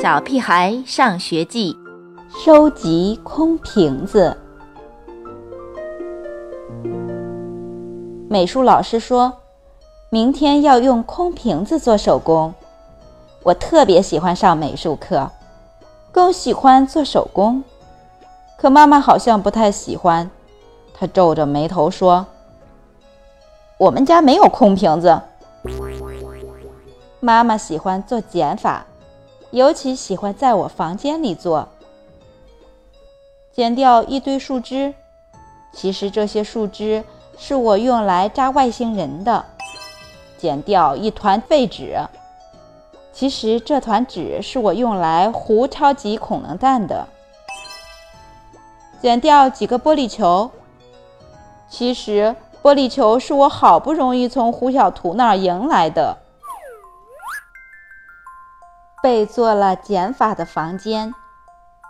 小屁孩上学记，收集空瓶子。美术老师说，明天要用空瓶子做手工。我特别喜欢上美术课，更喜欢做手工。可妈妈好像不太喜欢，她皱着眉头说：“我们家没有空瓶子。”妈妈喜欢做减法。尤其喜欢在我房间里做，剪掉一堆树枝。其实这些树枝是我用来扎外星人的。剪掉一团废纸。其实这团纸是我用来糊超级恐龙蛋的。剪掉几个玻璃球。其实玻璃球是我好不容易从胡小图那儿赢来的。被做了减法的房间，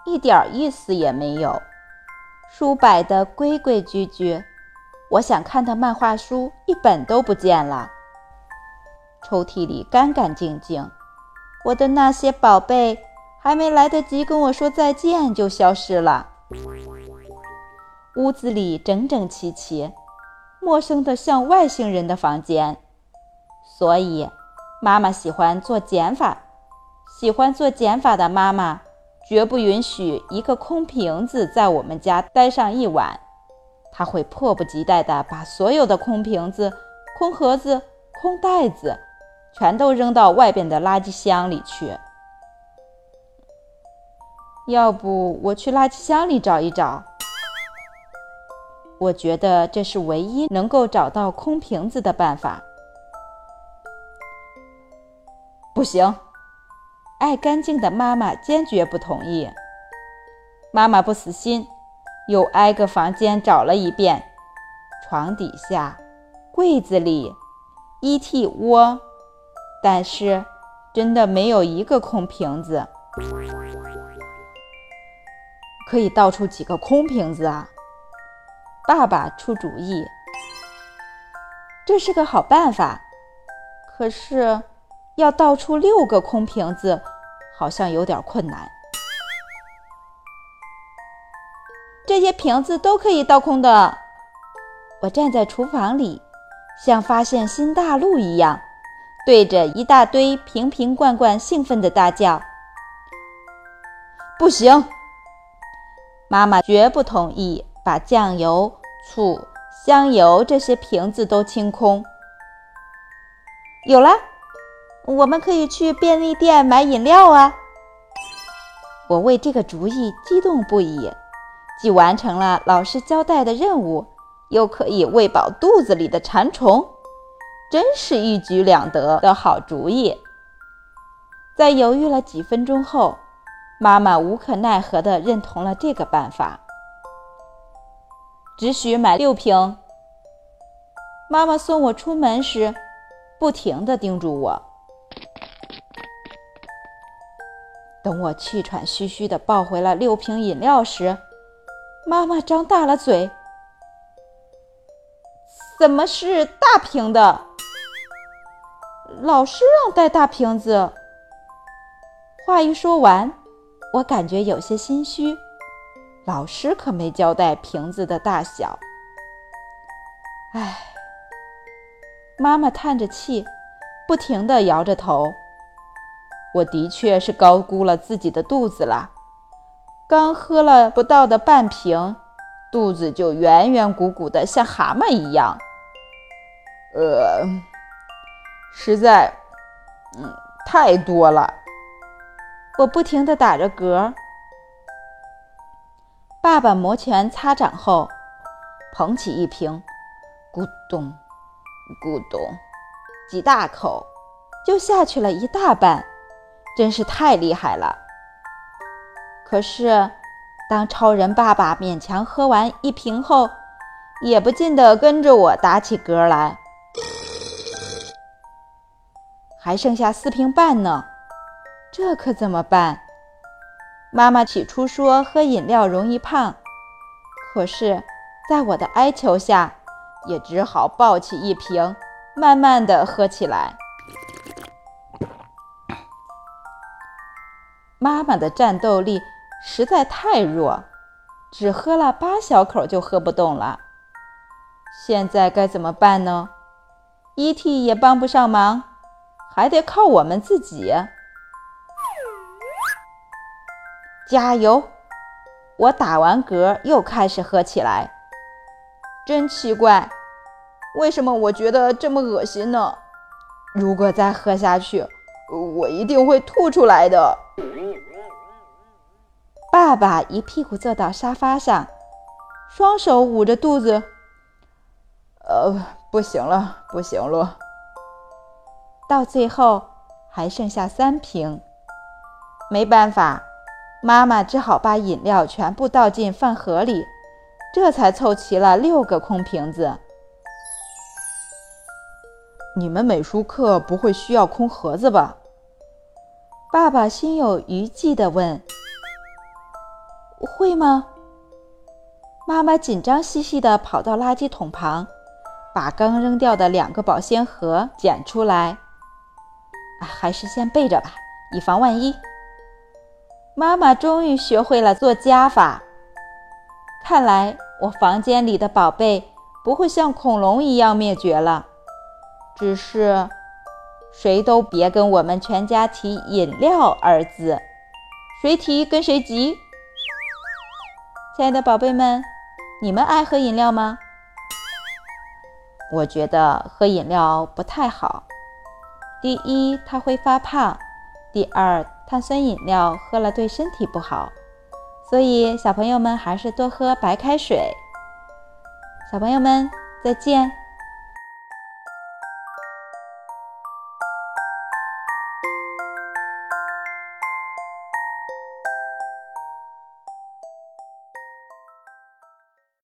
一点意思也没有。书摆得规规矩矩，我想看的漫画书一本都不见了。抽屉里干干净净，我的那些宝贝还没来得及跟我说再见就消失了。屋子里整整齐齐，陌生的像外星人的房间。所以，妈妈喜欢做减法。喜欢做减法的妈妈，绝不允许一个空瓶子在我们家待上一晚。她会迫不及待地把所有的空瓶子、空盒子、空袋子，全都扔到外边的垃圾箱里去。要不我去垃圾箱里找一找？我觉得这是唯一能够找到空瓶子的办法。不行。爱干净的妈妈坚决不同意。妈妈不死心，又挨个房间找了一遍，床底下、柜子里、衣屉窝，但是真的没有一个空瓶子。可以倒出几个空瓶子啊？爸爸出主意，这是个好办法。可是。要倒出六个空瓶子，好像有点困难。这些瓶子都可以倒空的。我站在厨房里，像发现新大陆一样，对着一大堆瓶瓶罐罐兴奋地大叫：“不行！”妈妈绝不同意把酱油、醋、香油这些瓶子都清空。有了。我们可以去便利店买饮料啊！我为这个主意激动不已，既完成了老师交代的任务，又可以喂饱肚子里的馋虫，真是一举两得的好主意。在犹豫了几分钟后，妈妈无可奈何地认同了这个办法，只许买六瓶。妈妈送我出门时，不停地叮嘱我。等我气喘吁吁地抱回了六瓶饮料时，妈妈张大了嘴：“怎么是大瓶的？老师让带大瓶子。”话一说完，我感觉有些心虚。老师可没交代瓶子的大小。唉，妈妈叹着气，不停地摇着头。我的确是高估了自己的肚子了，刚喝了不到的半瓶，肚子就圆圆鼓鼓的，像蛤蟆一样。呃，实在，嗯，太多了。我不停地打着嗝。爸爸摩拳擦掌后，捧起一瓶，咕咚，咕咚，几大口，就下去了一大半。真是太厉害了！可是，当超人爸爸勉强喝完一瓶后，也不禁地跟着我打起嗝来。还剩下四瓶半呢，这可怎么办？妈妈起初说喝饮料容易胖，可是，在我的哀求下，也只好抱起一瓶，慢慢地喝起来。妈妈的战斗力实在太弱，只喝了八小口就喝不动了。现在该怎么办呢？E.T. 也帮不上忙，还得靠我们自己。加油！我打完嗝又开始喝起来。真奇怪，为什么我觉得这么恶心呢？如果再喝下去，我一定会吐出来的。爸爸一屁股坐到沙发上，双手捂着肚子。呃，不行了，不行了。到最后还剩下三瓶，没办法。妈妈只好把饮料全部倒进饭盒里，这才凑齐了六个空瓶子。你们美术课不会需要空盒子吧？爸爸心有余悸地问。会吗？妈妈紧张兮兮地跑到垃圾桶旁，把刚扔掉的两个保鲜盒捡出来。啊还是先备着吧，以防万一。妈妈终于学会了做加法。看来我房间里的宝贝不会像恐龙一样灭绝了。只是，谁都别跟我们全家提“饮料”二字，谁提跟谁急。亲爱的宝贝们，你们爱喝饮料吗？我觉得喝饮料不太好。第一，它会发胖；第二，碳酸饮料喝了对身体不好，所以小朋友们还是多喝白开水。小朋友们，再见。